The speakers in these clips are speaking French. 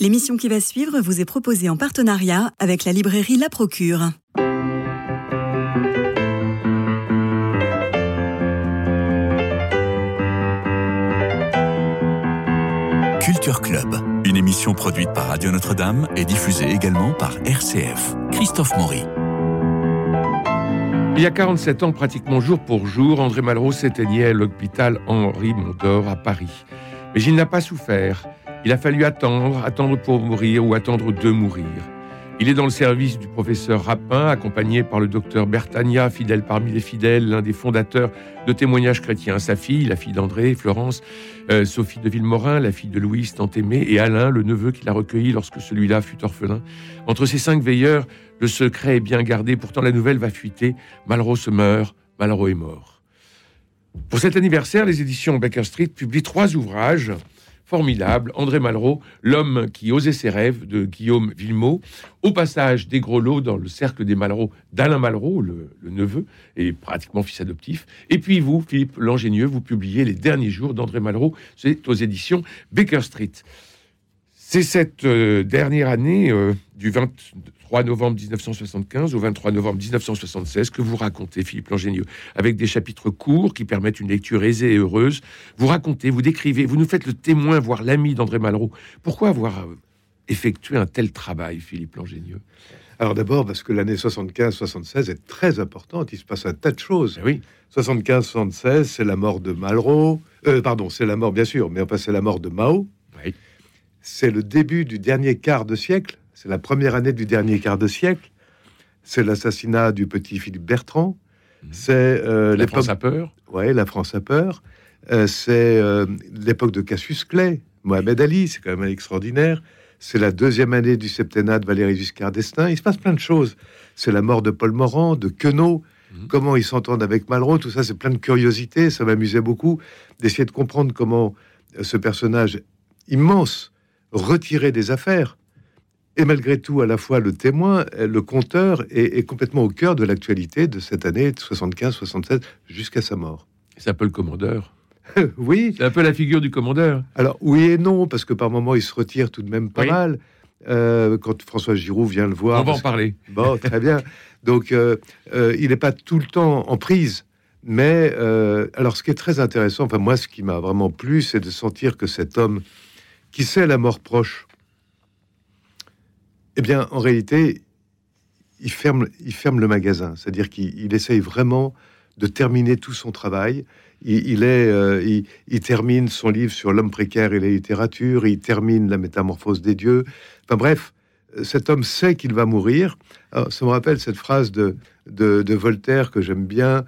L'émission qui va suivre vous est proposée en partenariat avec la librairie La Procure. Culture Club, une émission produite par Radio Notre-Dame et diffusée également par RCF. Christophe Maury. Il y a 47 ans, pratiquement jour pour jour, André Malraux s'éteignait à l'hôpital Henri Mondor à Paris. Mais il n'a pas souffert. Il a fallu attendre, attendre pour mourir ou attendre de mourir. Il est dans le service du professeur Rapin, accompagné par le docteur Bertagna, fidèle parmi les fidèles, l'un des fondateurs de témoignages chrétiens. Sa fille, la fille d'André, Florence, euh, Sophie de Villemorin, la fille de Louise, tant aimée, et Alain, le neveu qu'il a recueilli lorsque celui-là fut orphelin. Entre ces cinq veilleurs, le secret est bien gardé, pourtant la nouvelle va fuiter. Malraux se meurt, Malraux est mort. Pour cet anniversaire, les éditions Baker Street publient trois ouvrages formidable, André Malraux, l'homme qui osait ses rêves de Guillaume Villemot, au passage des gros lots dans le cercle des Malraux d'Alain Malraux, le, neveu, et pratiquement fils adoptif. Et puis vous, Philippe Langénieux, vous publiez Les derniers jours d'André Malraux, c'est aux éditions Baker Street. C'est cette euh, dernière année euh, du 20, 3 novembre 1975 au 23 novembre 1976 que vous racontez, Philippe Langénieux, avec des chapitres courts qui permettent une lecture aisée et heureuse. Vous racontez, vous décrivez, vous nous faites le témoin, voire l'ami d'André Malraux. Pourquoi avoir euh, effectué un tel travail, Philippe Langénieux? Alors d'abord parce que l'année 75-76 est très importante, il se passe un tas de choses. Eh oui. 75-76, c'est la mort de Malraux, euh, pardon, c'est la mort bien sûr, mais enfin c'est la mort de Mao. Oui. C'est le début du dernier quart de siècle c'est la première année du dernier quart de siècle. C'est l'assassinat du petit Philippe Bertrand. Mhm. C'est euh, la France a peur. Ouais, la France a peur. Euh, c'est euh, l'époque de Cassius Clay, Mohamed Ali, c'est quand même extraordinaire. C'est la deuxième année du septennat de Valéry Giscard d'Estaing. Il se passe plein de choses. C'est la mort de Paul Morand, de Queneau, mhm. comment ils s'entendent avec Malraux, tout ça, c'est plein de curiosités. Ça m'amusait beaucoup d'essayer de comprendre comment ce personnage immense retirait des affaires et malgré tout, à la fois le témoin, le conteur est, complètement au cœur de l'actualité de cette année 75-76 jusqu'à sa mort. C'est un peu le commandeur. oui. C'est un peu la figure du commandeur. Alors oui et non, parce que par moments il se retire tout de même pas mal. Euh, quand François Giroud vient le voir. On va en parler. Bon, très bien. Donc euh, euh, il n'est pas tout le temps en prise. Mais alors ce qui est très intéressant, enfin moi ce qui m'a vraiment plu, c'est de sentir que cet homme qui sait la mort proche, eh bien, en réalité, il ferme, le magasin. C'est-à-dire qu'il essaye vraiment de terminer tout son travail. Euh, il, termine son livre sur l'homme précaire et la littérature. Il termine la métamorphose des dieux. Enfin bref, cet homme sait qu'il va mourir. ça me rappelle cette phrase de, de, Voltaire que j'aime bien,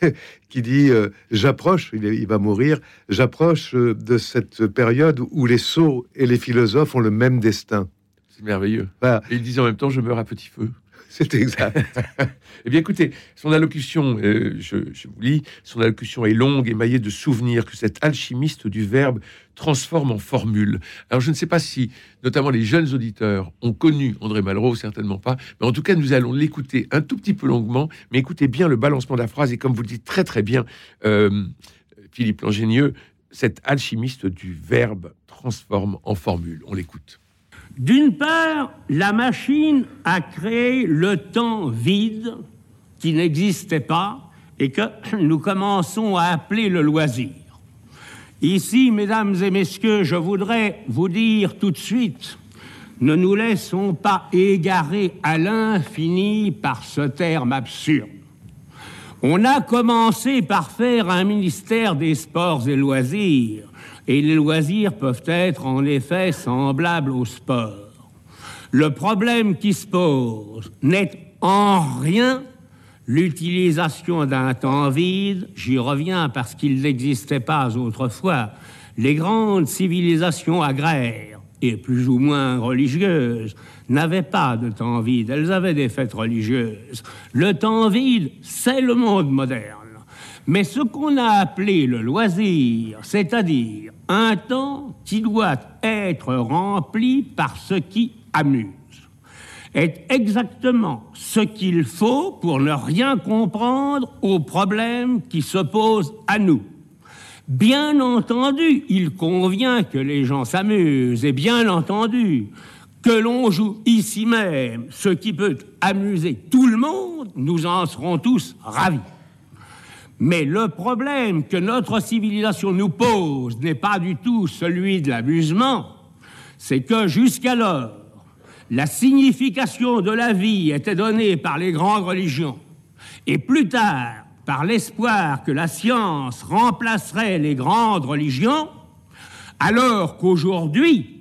qui dit euh, J'approche, il, il, va mourir, j'approche euh, de cette période où les sots et les philosophes ont le même destin. C'est merveilleux. Et il disait en même temps, je meurs à petit feu. C'est exact. eh bien, écoutez, son allocution, euh, je, vous lis, son allocution est longue, émaillée de souvenirs que cet alchimiste du verbe transforme en formule. Alors, je ne sais pas si, notamment les jeunes auditeurs, ont connu André Malraux, certainement pas, mais en tout cas, nous allons l'écouter un tout petit peu longuement, mais écoutez bien le balancement de la phrase, et comme vous le dites très très bien, euh, Philippe Langénieux, cet alchimiste du verbe transforme en formule. On l'écoute. D'une part, la machine a créé le temps vide qui n'existait pas et que nous commençons à appeler le loisir. Ici, mesdames et messieurs, je voudrais vous dire tout de suite, ne nous laissons pas égarer à l'infini par ce terme absurde. On a commencé par faire un ministère des sports et loisirs et les loisirs peuvent être en effet semblables au sport. Le problème qui se pose n'est en rien l'utilisation d'un temps vide, j'y reviens parce qu'il n'existait pas autrefois, les grandes civilisations agraires et plus ou moins religieuses n'avaient pas de temps vide, elles avaient des fêtes religieuses. Le temps vide, c'est le monde moderne. Mais ce qu'on a appelé le loisir, c'est-à-dire un temps qui doit être rempli par ce qui amuse, est exactement ce qu'il faut pour ne rien comprendre aux problèmes qui se posent à nous. Bien entendu, il convient que les gens s'amusent, et bien entendu, que l'on joue ici même ce qui peut amuser tout le monde, nous en serons tous ravis. Mais le problème que notre civilisation nous pose n'est pas du tout celui de l'amusement, c'est que jusqu'alors, la signification de la vie était donnée par les grandes religions, et plus tard, par l'espoir que la science remplacerait les grandes religions, alors qu'aujourd'hui,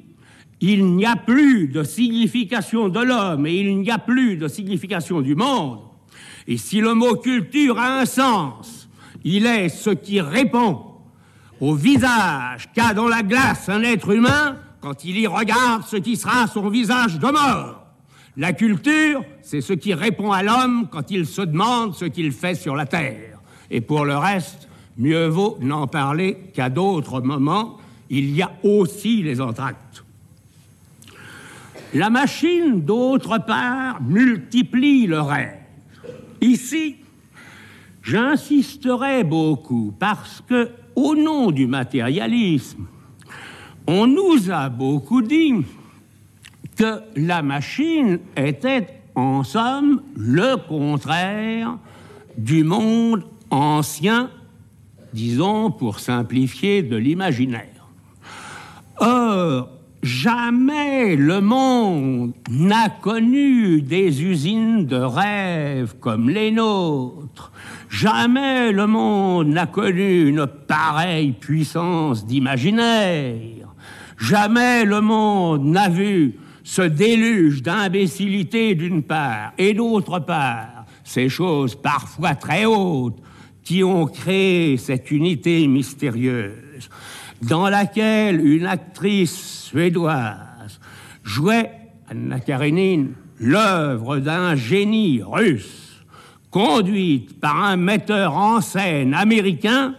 il n'y a plus de signification de l'homme et il n'y a plus de signification du monde. Et si le mot culture a un sens, il est ce qui répond au visage qu'a dans la glace un être humain quand il y regarde ce qui sera son visage de mort. La culture, c'est ce qui répond à l'homme quand il se demande ce qu'il fait sur la terre. Et pour le reste, mieux vaut n'en parler qu'à d'autres moments. Il y a aussi les entractes. La machine, d'autre part, multiplie le rêve. Ici, j'insisterai beaucoup parce que, au nom du matérialisme, on nous a beaucoup dit que la machine était en somme le contraire du monde ancien, disons pour simplifier, de l'imaginaire. Or, Jamais le monde n'a connu des usines de rêve comme les nôtres. Jamais le monde n'a connu une pareille puissance d'imaginaire. Jamais le monde n'a vu ce déluge d'imbécilité d'une part et d'autre part ces choses parfois très hautes qui ont créé cette unité mystérieuse dans laquelle une actrice suédoise jouait, Anna Karenine, l'œuvre d'un génie russe, conduite par un metteur en scène américain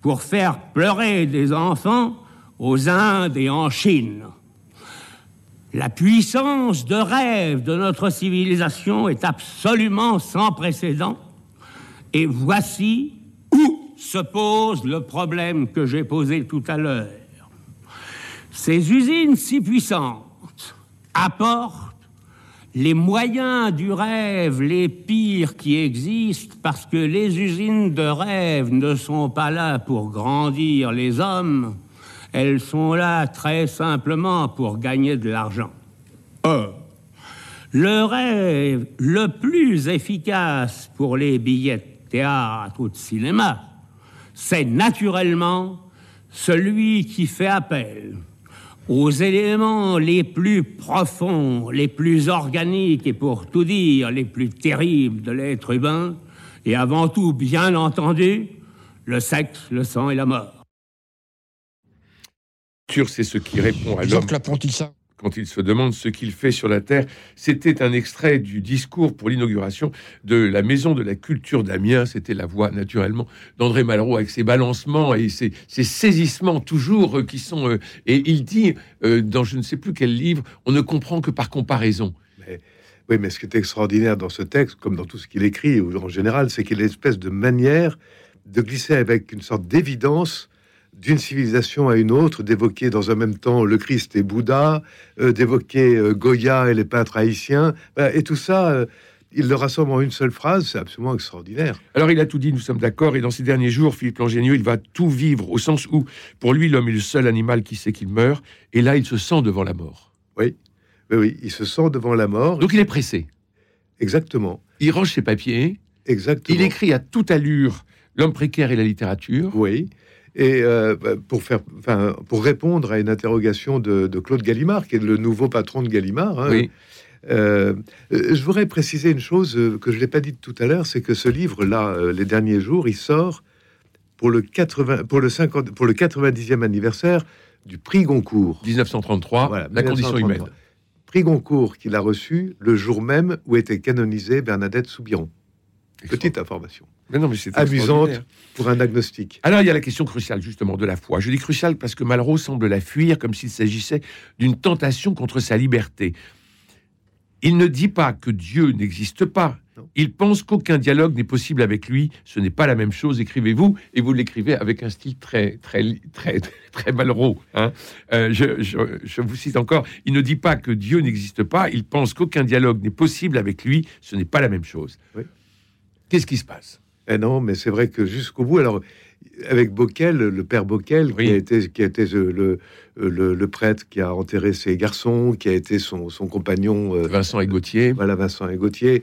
pour faire pleurer des enfants aux Indes et en Chine. La puissance de rêve de notre civilisation est absolument sans précédent. Et voici où se pose le problème que j'ai posé tout à l'heure. Ces usines si puissantes apportent les moyens du rêve les pires qui existent parce que les usines de rêve ne sont pas là pour grandir les hommes, elles sont là très simplement pour gagner de l'argent. Or, le rêve le plus efficace pour les billets de théâtre ou de cinéma, c'est naturellement celui qui fait appel aux éléments les plus profonds, les plus organiques et pour tout dire les plus terribles de l'être humain, et avant tout, bien entendu, le sexe, le sang et la mort. C'est ce qui répond à l'homme quand il se demande ce qu'il fait sur la Terre. C'était un extrait du discours pour l'inauguration de la Maison de la Culture d'Amiens. C'était la voix, naturellement, d'André Malraux avec ses balancements et ses, saisissements toujours euh, qui sont... Euh, et il dit, euh, dans je ne sais plus quel livre, on ne comprend que par comparaison. oui, mais ce qui est extraordinaire dans ce texte, comme dans tout ce qu'il écrit ou en général, c'est qu'il a une espèce de manière de glisser avec une sorte d'évidence d'une civilisation à une autre, d'évoquer dans un même temps le Christ et Bouddha, euh, d'évoquer euh, Goya et les peintres haïtiens, bah, et tout ça, euh, il le rassemble en une seule phrase, c'est absolument extraordinaire. Alors il a tout dit, nous sommes d'accord, et dans ces derniers jours, Philippe Langenieux, il va tout vivre, au sens où, pour lui, l'homme est le seul animal qui sait qu'il meurt, et là, il se sent devant la mort. Oui, oui, oui, il se sent devant la mort. Donc il est pressé. Exactement. Il range ses papiers. Exactement. Il écrit à toute allure L'homme précaire et la littérature. Oui. Et euh, pour, faire, enfin, pour répondre à une interrogation de, Claude Gallimard, qui est le nouveau patron de Gallimard, hein, euh, je voudrais préciser une chose que je n'ai pas dite tout à l'heure, c'est que ce livre-là, euh, les derniers jours, il sort pour le, 80, pour le, 50, pour le 90e anniversaire du prix Goncourt. 1933, la condition humaine. Prix Goncourt qu'il a reçu le jour même où était canonisée Bernadette Soubiron. Petite information. Mais non, mais amusante pour un agnostique. Alors il y a la question cruciale justement de la foi. Je dis cruciale parce que Malraux semble la fuir comme s'il s'agissait d'une tentation contre sa liberté. Il ne dit pas que Dieu n'existe pas. Il pense qu'aucun dialogue n'est possible avec lui. Ce n'est pas la même chose, écrivez-vous, et vous l'écrivez avec un style très, très, très, très Malraux. Hein. Euh, je, je, vous cite encore. Il ne dit pas que Dieu n'existe pas. Il pense qu'aucun dialogue n'est possible avec lui. Ce n'est pas la même chose. Qu'est-ce qui se passe? Eh Non, mais c'est vrai que jusqu'au bout, alors avec Bockel, le père Bockel, qui a été, qui a été le, le, prêtre qui a enterré ses garçons, qui a été son, son compagnon. Euh, Vincent et Gauthier. Voilà, Vincent et Gauthier.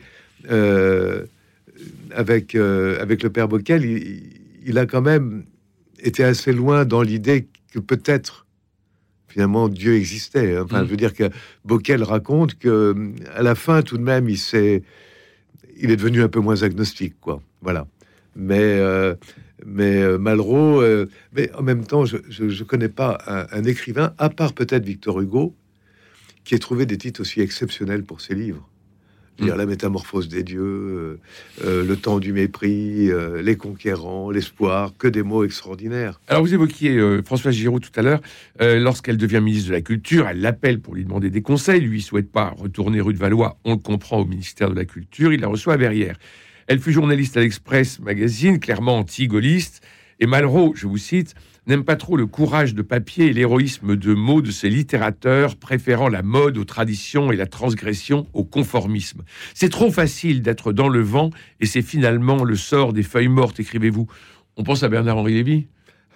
Euh, avec, euh, avec le père Bockel, il, a quand même été assez loin dans l'idée que peut-être finalement Dieu existait. Enfin, mm. je veux dire que Bockel raconte que à la fin, tout de même, il s'est, il est devenu un peu moins agnostique, quoi. Voilà. Mais mais euh, Malraux, euh, mais en même temps, je ne connais pas un, écrivain, à part peut-être Victor Hugo, qui ait trouvé des titres aussi exceptionnels pour ses livres. Dire mm. La métamorphose des dieux, euh, Le temps du mépris, Les conquérants, L'espoir, que des mots extraordinaires. Alors vous évoquiez François Giraud tout à l'heure. Lorsqu'elle devient ministre de la Culture, elle l'appelle pour lui demander des conseils. Lui, il souhaite pas retourner rue de Valois. On le comprend au ministère de la Culture. Il la reçoit à Verrières. Elle fut journaliste à l'Express Magazine, clairement anti-gaulliste. Et Malraux, je vous cite, n'aime pas trop le courage de papier et l'héroïsme de mots de ses littérateurs, préférant la mode aux traditions et la transgression au conformisme. C'est trop facile d'être dans le vent et c'est finalement le sort des feuilles mortes, écrivez-vous. On pense à Bernard-Henri Lévy?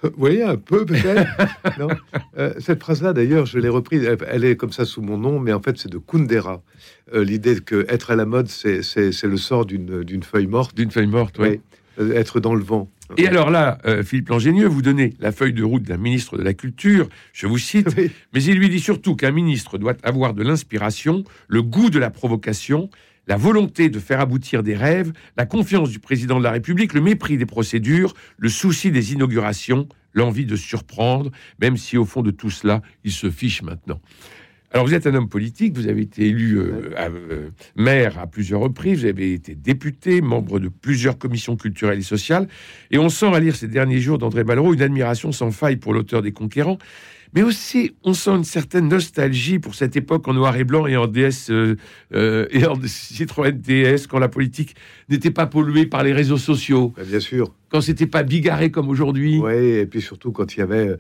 Vous voyez, un peu peut-être. Euh, cette phrase-là, d'ailleurs, je l'ai reprise. Elle est comme ça sous mon nom, mais en fait, c'est de Kundera. Euh, l'idée que être à la mode, c'est le sort d'une feuille morte. D'une feuille morte, oui. Euh, être dans le vent. Et alors là, Philippe Langénieux, vous donnez la feuille de route d'un ministre de la Culture, je vous cite, mais il lui dit surtout qu'un ministre doit avoir de l'inspiration, le goût de la provocation, la volonté de faire aboutir des rêves, la confiance du président de la République, le mépris des procédures, le souci des inaugurations, l'envie de surprendre, même si au fond de tout cela, il se fiche maintenant. Alors vous êtes un homme politique, vous avez été élu euh, euh, maire à plusieurs reprises, vous avez été député, membre de plusieurs commissions culturelles et sociales, et on sent à lire ces derniers jours d'André Malraux une admiration sans faille pour l'auteur des Conquérants, mais aussi on sent une certaine nostalgie pour cette époque en noir et blanc et en DS euh, et en Citroën DS quand la politique n'était pas polluée par les réseaux sociaux. Bah, bien sûr. Quand c'était pas bigarré comme aujourd'hui. Oui, et puis surtout quand il y avait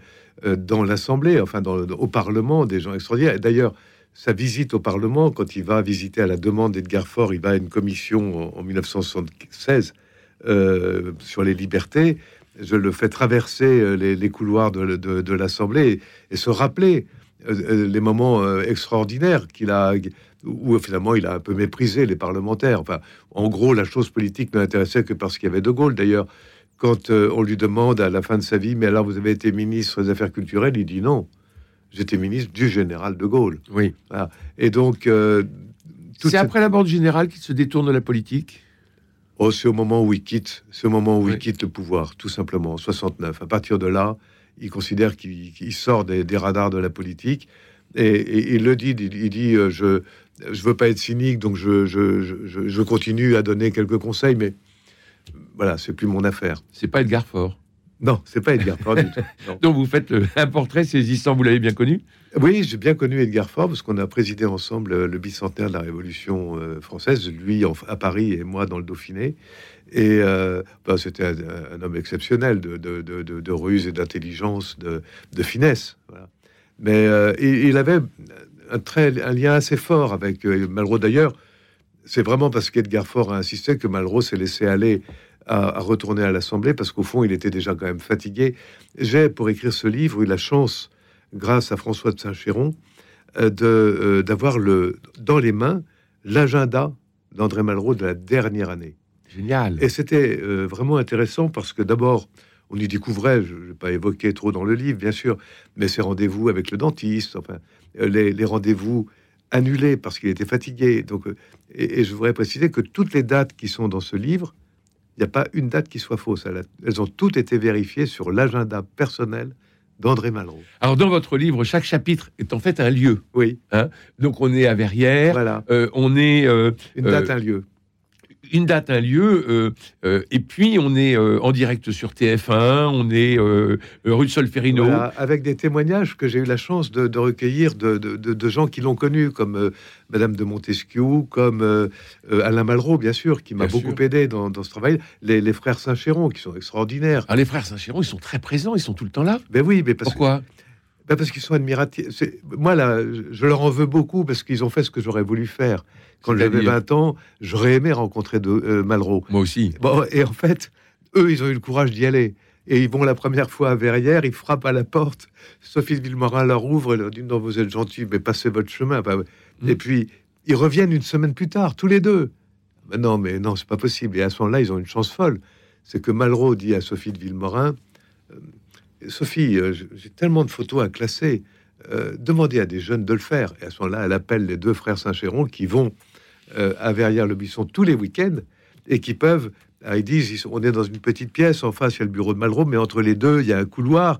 dans l'Assemblée, enfin dans, au Parlement, des gens extraordinaires. D'ailleurs, sa visite au Parlement, quand il va visiter à la demande d'Edgar Faure, il va à une commission en, en 1976 sur les libertés je le fais traverser euh, les, couloirs de, l'Assemblée et, se rappeler euh, euh, les moments extraordinaires qu'il a, où finalement il a un peu méprisé les parlementaires. Enfin, en gros, la chose politique ne l'intéressait que parce qu'il y avait De Gaulle. D'ailleurs, quand on lui demande à la fin de sa vie, mais alors vous avez été ministre des Affaires culturelles, il dit non. J'étais ministre du général de Gaulle. Oui. Et donc. c'est après la mort du général qu'il se détourne de la politique? Oh, c'est au moment où il quitte, c'est au moment où il quitte le pouvoir, tout simplement, 69. À partir de là, il considère qu'il sort des, radars de la politique et, il le dit, il, dit euh, je je veux pas être cynique, donc je, je, je, continue à donner quelques conseils, mais voilà, c'est plus mon affaire. C'est pas Edgar Faure. Non, c'est pas Edgar Faure du tout. Donc vous faites un portrait saisissant, vous l'avez bien connu? Oui, j'ai bien connu Edgar Faure parce qu'on a présidé ensemble euh, le bicentenaire de la Révolution euh, française, lui à Paris et moi dans le Dauphiné. Et euh, bah, c'était un, homme exceptionnel de, de, ruse et d'intelligence, de, finesse. Mais il, avait un, très, un lien assez fort avec Malraux. D'ailleurs, c'est vraiment parce qu'Edgar Faure a insisté que Malraux s'est laissé aller à, retourner à l'Assemblée parce qu'au fond, il était déjà quand même fatigué. J'ai, pour écrire ce livre, eu la chance, grâce à François de Saint-Chéron, euh, euh, d'avoir le dans les mains l'agenda d'André Malraux de la dernière année. Génial. Et c'était euh, vraiment intéressant parce que d'abord, on y découvrait, je ne vais pas évoquer trop dans le livre, bien sûr, mais ses rendez-vous avec le dentiste, enfin, les, les rendez-vous annulés parce qu'il était fatigué. Donc, et, et, je voudrais préciser que toutes les dates qui sont dans ce livre il n'y a pas une date qui soit fausse. Elles ont toutes été vérifiées sur l'agenda personnel d'André Malraux. Alors, dans votre livre, chaque chapitre est en fait un lieu. Oui. Hein Donc, on est à Verrières. Voilà. Euh, on est. Euh, une date, euh, un lieu. Une date, un lieu, euh, euh, et puis on est euh, en direct sur TF1, on est rue de Solferino. Voilà, avec des témoignages que j'ai eu la chance de, de recueillir de, de- de- gens qui l'ont connu, comme Madame de Montesquieu, comme Alain Malraux, bien sûr, qui m'a beaucoup sûr. aidé dans, dans ce travail, les, les frères Saint-Chéron, qui sont extraordinaires. Alors les frères Saint-Chéron, ils sont très présents, ils sont tout le temps là? Ben oui, mais parce que Pourquoi? Ben parce qu'ils sont admiratifs. C'est- Moi, là, je, leur en veux beaucoup parce qu'ils ont fait ce que j'aurais voulu faire. Quand j'avais C'est-à-dire 20 ans, j'aurais aimé rencontrer de, euh, Malraux. Moi aussi. Bon, et en fait, eux, ils ont eu le courage d'y aller. Et ils vont la première fois à Verrières, ils frappent à la porte. Sophie de Villemorin leur ouvre, elle leur dit Non, vous êtes gentil, mais passez votre chemin. Bah, Mm. Et puis, ils reviennent une semaine plus tard, tous les deux. Ben non, mais non, c'est pas possible. Et à ce moment-là, ils ont une chance folle. C'est que Malraux dit à Sophie de Villemorin euh, Sophie, euh, j'ai tellement de photos à classer. euh, demandez à des jeunes de le faire. Et à ce moment-là, elle appelle les deux frères Saint-Chéron qui vont euh, à Verrières-le-Buisson tous les week-ends et qui peuvent. ils disent sont- on est dans une petite pièce, en face il y a le bureau de Malraux, mais entre les deux il y a un couloir.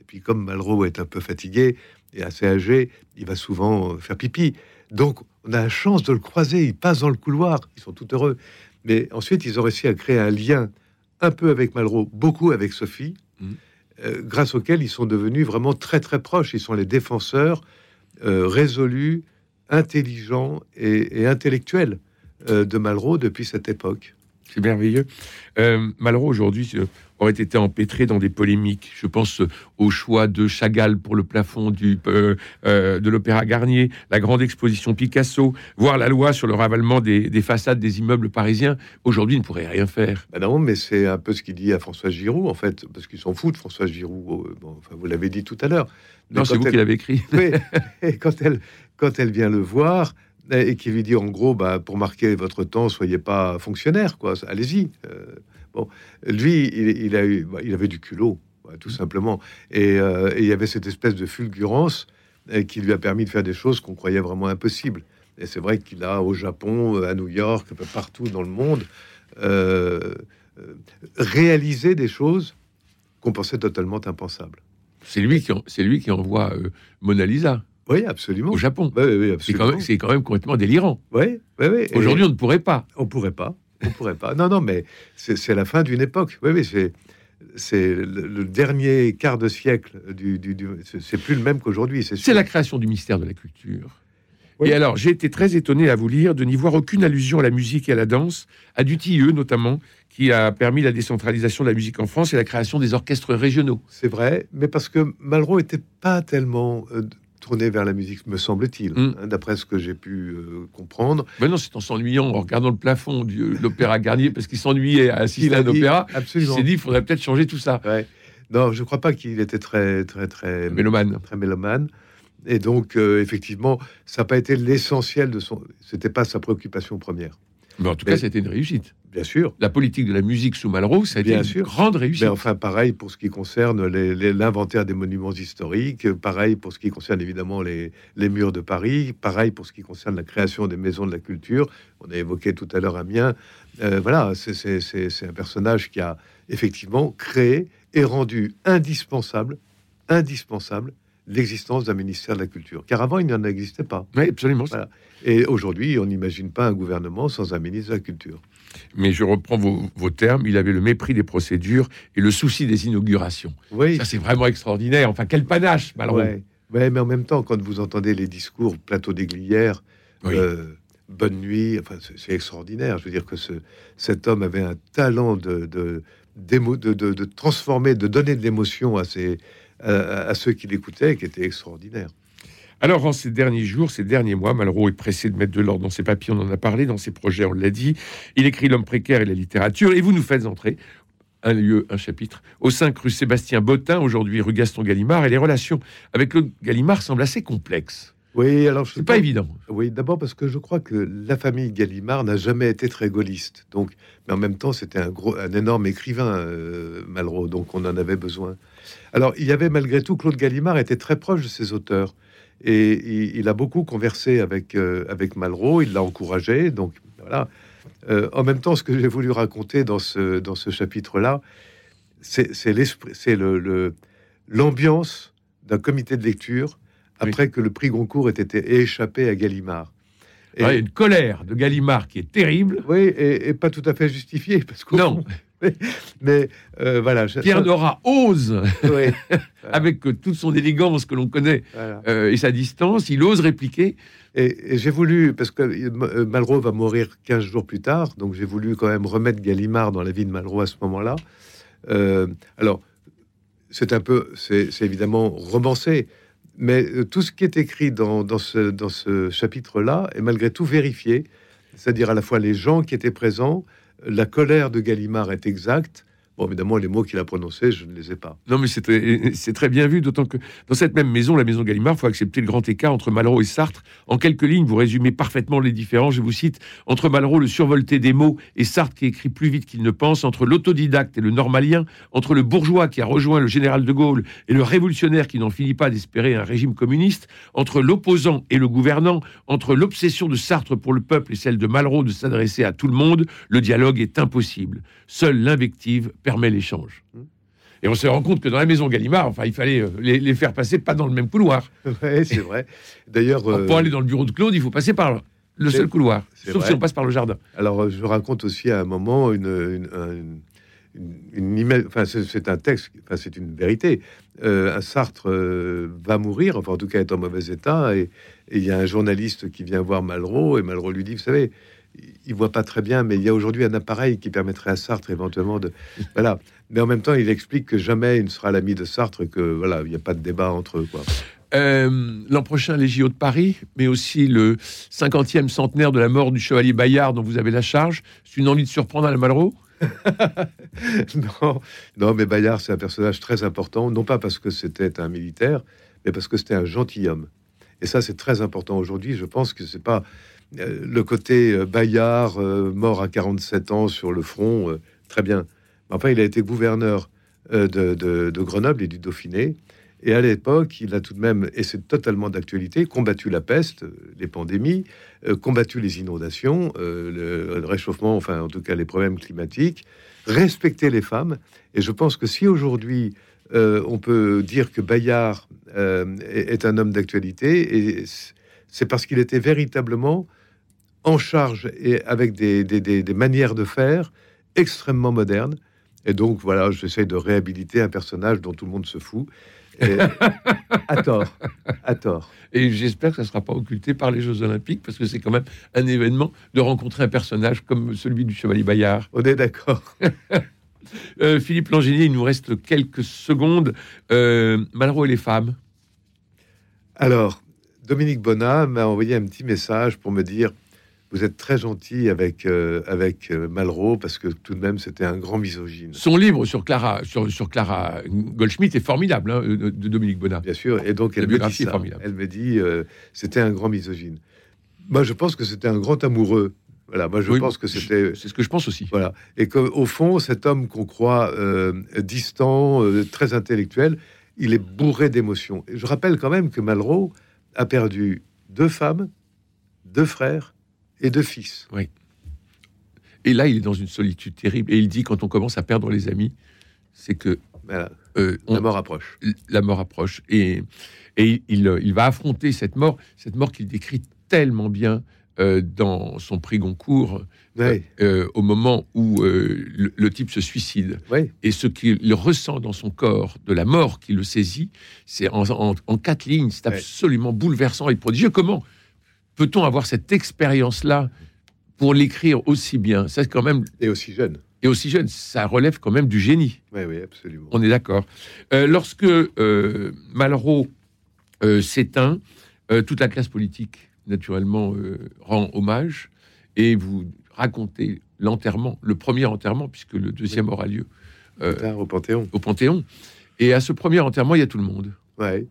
Et puis comme Malraux est un peu fatigué et assez âgé, il va souvent faire pipi. Donc on a la chance de le croiser, il passe dans le couloir, ils sont tout heureux. Mais ensuite ils ont réussi à créer un lien un peu avec Malraux, beaucoup avec Sophie, Mhm. Euh, grâce auquel ils sont devenus vraiment très très proches. Ils sont les défenseurs euh, résolus, intelligents et, et intellectuels euh, de Malraux depuis cette époque. C'est merveilleux. Euh, Malraux, aujourd'hui, euh, aurait été empêtré dans des polémiques. Je pense euh, au choix de Chagall pour le plafond du, de l'Opéra Garnier, la grande exposition Picasso, voire la loi sur le ravalement des, des façades des immeubles parisiens. Aujourd'hui, il ne pourrait rien faire. Ben non, mais c'est un peu ce qu'il dit à François Giroud, en fait, parce qu'ils s'en foutent, François Giroud. Bon, enfin, vous l'avez dit tout à l'heure. Non, c'est vous elle- qui l'avez écrit. Oui, et quand elle, quand elle vient le voir et qui lui dit en gros, bah, pour marquer votre temps, soyez pas fonctionnaire, quoi. Allez-y. Euh, bon, lui, il, a eu, bah, il avait du culot, bah, tout simplement. Et, euh, et il y avait cette espèce de fulgurance euh, qui lui a permis de faire des choses qu'on croyait vraiment impossibles. Et c'est vrai qu'il a au Japon, à New York, partout dans le monde, réalisé des choses qu'on pensait totalement impensables. C'est lui, qui c'est lui qui envoie Mona Lisa Oui, absolument. au Japon. Oui, oui, C'est quand, même- c'est quand même complètement délirant. Oui, oui, Aujourd'hui, on ne pourrait pas. on pourrait pas. On pourrait pas. Non, non, mais c'est la fin d'une époque. Oui, oui, c'est c'est le, le dernier quart de siècle du. du, du- c'est- plus le même qu'aujourd'hui. C'est la création du ministère de la Culture. Oui. Et alors, j'ai été très étonné à vous lire de n'y voir aucune allusion à la musique et à la danse, à Dutilleux notamment, qui a permis la décentralisation de la musique en France et la création des orchestres régionaux. C'est vrai, mais parce que Malraux était pas tellement euh, tourné vers la musique, me semble-t-il, Mm. hein, d'après ce que j'ai pu euh, comprendre. Mais non, c'est en s'ennuyant, en regardant le plafond de l'opéra Garnier, parce qu'il s'ennuyait à assister à un opéra. Il Absolument. s'est dit, il faudrait peut-être changer tout ça. Ouais. Non, je crois pas qu'il était très, très, très Mélomane. très mélomane. Et donc, euh, effectivement, ça n'a pas été l'essentiel de son. C'était pas sa préoccupation première. Mais en tout Mais- cas, c'était une réussite. Bien sûr. La politique de la musique sous Malraux, ça a été Bien une sûr. grande réussite. Mais enfin, pareil pour ce qui concerne l'inventaire des monuments historiques, pareil pour ce qui concerne évidemment les, les murs de Paris, pareil pour ce qui concerne la création des maisons de la culture. On a évoqué tout à l'heure Amiens. Euh, voilà, c'est- un personnage qui a effectivement créé et rendu indispensable, indispensable l'existence d'un ministère de la Culture. Car avant, il n'en existait pas. Oui, absolument. Voilà. Et aujourd'hui, on n'imagine pas un gouvernement sans un ministre de la Culture. Mais je reprends vos, vos termes. Il avait le mépris des procédures et le souci des inaugurations. Oui, Ça, c'est vraiment extraordinaire. Enfin, quel panache. Ouais, mais en même temps, quand vous entendez les discours plateau des Glières, Oui. euh, bonne nuit, enfin, c'est extraordinaire. Je veux dire que ce, cet homme avait un talent de, de, d'émo- de, de- de transformer, de donner de l'émotion à, ses, à, à ceux qui l'écoutaient, qui était extraordinaire. Alors, en ces derniers jours, ces derniers mois, Malraux est pressé de mettre de l'ordre dans ses papiers, on en a parlé, dans ses projets, on l'a dit. Il écrit L'homme précaire et la littérature, et vous nous faites entrer un lieu, un chapitre, au 5 rue Sébastien Bottin, aujourd'hui rue Gaston Gallimard, et les relations avec Claude Gallimard semblent assez complexes. Oui, alors C'est pas évident. Oui, d'abord parce que je crois que la famille Gallimard n'a jamais été très gaulliste. Donc, mais en même temps, c'était un gros, un énorme écrivain, euh, Malraux. Donc, on en avait besoin. Alors, il y avait malgré tout Claude Gallimard était très proche de ses auteurs et il, il a beaucoup conversé avec euh, avec Malraux. Il l'a encouragé. Donc, voilà. Euh, en même temps, ce que j'ai voulu raconter dans ce dans ce chapitre-là, c'est l'esprit, c'est le l'ambiance d'un comité de lecture après que le prix Goncourt ait été échappé à Gallimard. Et- Ouais, une colère de Gallimard qui est terrible. Oui, et, et pas tout à fait justifié, parce que Non, mais euh, voilà. Pierre Nora ose, oui, avec euh, toute son élégance que l'on connaît voilà. euh, et sa distance, il ose répliquer. Et, et j'ai voulu, parce que Malraux va mourir 15 jours plus tard, donc j'ai voulu quand même remettre Gallimard dans la vie de Malraux à ce moment-là. Euh, alors, c'est un peu, c'est évidemment romancé, mais tout ce qui est écrit dans, dans ce, dans ce chapitre-là est malgré tout vérifié, c'est-à-dire à la fois les gens qui étaient présents, la colère de Gallimard est exacte. Bon, évidemment, les mots qu'il a prononcés, je ne les ai pas. Non, mais c'est très, bien vu, d'autant que dans cette même maison, la maison Gallimard, il faut accepter le grand écart entre Malraux et Sartre. En quelques lignes, vous résumez parfaitement les différences. Je vous cite entre Malraux, le survolté des mots, et Sartre qui écrit plus vite qu'il ne pense, entre l'autodidacte et le normalien, entre le bourgeois qui a rejoint le général de Gaulle et le révolutionnaire qui n'en finit pas d'espérer un régime communiste, entre l'opposant et le gouvernant, entre l'obsession de Sartre pour le peuple et celle de Malraux de s'adresser à tout le monde, le dialogue est impossible. Seule l'invective permet l'échange. Et on se rend compte que dans la maison Gallimard, enfin, il fallait euh, les, les faire passer pas dans le même couloir. Ouais, c'est vrai. D'ailleurs, euh, Pour aller dans le bureau de Claude, il faut passer par le seul couloir, sauf vrai. si on passe par le jardin. Alors, euh, je raconte aussi à un moment une, une, un- une- enfin, c'est, un texte, enfin, c'est une vérité. Euh, un Sartre euh, va mourir, enfin, en tout cas, est en mauvais état, et et il y a un journaliste qui vient voir Malraux, et Malraux lui dit, vous savez, il voit pas très bien, mais il y a aujourd'hui un appareil qui permettrait à Sartre éventuellement de, voilà. Mais en même temps, il explique que jamais il ne sera l'ami de Sartre, et que voilà, il n'y a pas de débat entre eux, quoi. Euh, L'an prochain, les JO de Paris, mais aussi le 50e centenaire de la mort du chevalier Bayard, dont vous avez la charge. C'est une envie de surprendre à la Malraux? Non, non, mais Bayard, c'est un personnage très important, non pas parce que c'était un militaire, mais parce que c'était un gentilhomme. Et ça, c'est très important aujourd'hui. Je pense que c'est pas le côté euh, Bayard, euh, mort à 47 ans sur le front, euh, très bien. Enfin, il a été gouverneur euh, de, Grenoble et du Dauphiné. Et à l'époque, il a tout de même, et c'est totalement d'actualité, combattu la peste, euh, les pandémies, euh, combattu les inondations, euh, le, réchauffement, enfin en tout cas les problèmes climatiques, respecté les femmes. Et je pense que si aujourd'hui euh, on peut dire que Bayard euh, est, un homme d'actualité, c'est parce qu'il était véritablement en charge et avec des, des- des- des manières de faire extrêmement modernes. Et donc voilà, j'essaie de réhabiliter un personnage dont tout le monde se fout. Et- à tort, à tort. Et j'espère que ça ne sera pas occulté par les Jeux Olympiques, parce que c'est quand même un événement de rencontrer un personnage comme celui du chevalier Bayard. On est d'accord. Euh, Philippe Langinier, il nous reste quelques secondes. Euh, Malraux et les femmes. Alors, Dominique Bonnat m'a envoyé un petit message pour me dire Vous êtes très gentil avec, euh, avec euh, Malraux, parce que tout de même, c'était un grand misogyne. Son livre sur Clara, sur, sur Clara Goldschmidt est formidable, hein, de, de Dominique Bonnat. Bien sûr. Et donc, elle me dit ça. Elle me dit euh, C'était un grand misogyne. Moi, je pense que c'était un grand amoureux. Voilà, moi, je Oui, pense que c'était. C'est ce que je pense aussi. Voilà. Et qu'au fond, cet homme qu'on croit euh, distant, euh, très intellectuel, il est bourré d'émotions. Je rappelle quand même que Malraux a perdu deux femmes, deux frères et deux fils. Et là, il est dans une solitude terrible. Et il dit, quand on commence à perdre les amis, c'est que Voilà, euh, on- la mort approche. la mort approche. Et, et il, il va affronter cette mort, cette mort qu'il décrit tellement bien euh, dans son prix Goncourt, Oui, euh, au moment où euh, le, le type se suicide. oui, Et ce qu'il ressent dans son corps, de la mort qui le saisit, c'est en, en- en quatre lignes, c'est Ouais. absolument bouleversant et prodigieux. Comment peut-on avoir cette expérience-là pour l'écrire aussi bien? C'est quand même, et aussi jeune. et aussi jeune, ça relève quand même du génie. Oui, oui, absolument. On est d'accord. Euh, lorsque euh, Malraux euh, s'éteint, toute la classe politique, naturellement, rend hommage et vous racontez l'enterrement, le premier enterrement, puisque le deuxième aura lieu tard, au Panthéon. au Panthéon. Et à ce premier enterrement, il y a tout le monde. Ouais.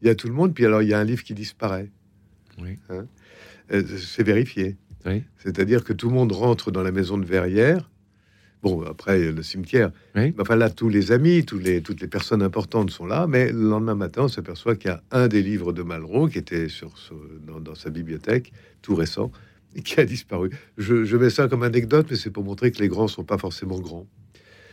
Il y a tout le monde, puis alors il y a un livre qui disparaît. Oui. Hein c'est vérifié. Oui. C'est-à-dire que tout le monde rentre dans la maison de Verrières. Bon, après le cimetière. Oui. Mais Enfin là, tous les amis, tous les, toutes les personnes importantes sont là. Mais le lendemain matin, on s'aperçoit qu'il y a un des livres de Malraux qui était sur dans, dans sa bibliothèque, tout récent, et qui a disparu. Je, je mets ça comme anecdote, mais c'est pour montrer que les grands sont pas forcément grands.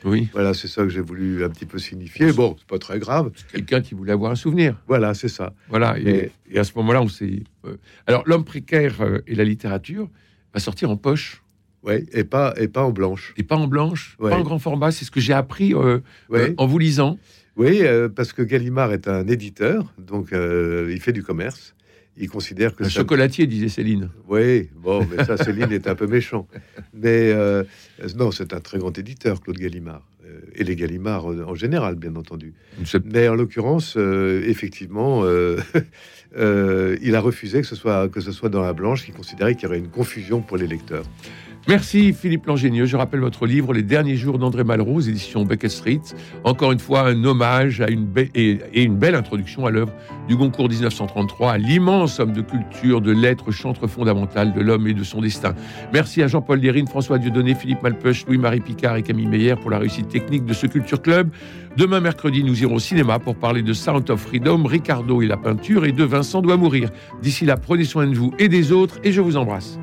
Oui. Voilà, c'est ça que j'ai voulu un petit peu signifier. Bon, c'est pas très grave. Quelqu'un qui voulait avoir un souvenir. Voilà, c'est ça. Voilà. Et, Mais- et à ce moment-là, on s'est. euh, Alors, l'homme précaire euh, et la littérature va sortir en poche Ouais, et pas et pas en blanche. et pas en blanche, Ouais. pas en grand format. C'est ce que j'ai appris euh, Ouais. euh, en vous lisant. Oui, euh, parce que Gallimard est un éditeur, donc il fait du commerce. Il considère que Un ça- chocolatier, disait Céline. Oui, bon, mais ça, Céline est un peu méchant. Mais euh, non, c'est un très grand éditeur, Claude Gallimard. Euh, et les Gallimard euh, en général, bien entendu. Mais en l'occurrence, euh, effectivement, il a refusé que ce, soit, que ce soit dans la blanche, il considérait qu'il y aurait une confusion pour les lecteurs. Merci Philippe Langénieux. Je rappelle votre livre Les derniers jours d'André Malraux, édition Beckett Street. Encore une fois, un hommage et, une belle introduction à l'œuvre du Goncourt 1933, à l'immense homme de culture, de lettres, chantre fondamental de l'homme et de son destin. Merci à Jean-Paul Dérine, François Dieudonné, Philippe Malpeuch, Louis-Marie Picard et Camille Meyer pour la réussite technique de ce Culture Club. Demain mercredi, nous irons au cinéma pour parler de Sound of Freedom, Ricardo et la peinture et de Vincent doit mourir. D'ici là, prenez soin de vous et des autres et je vous embrasse.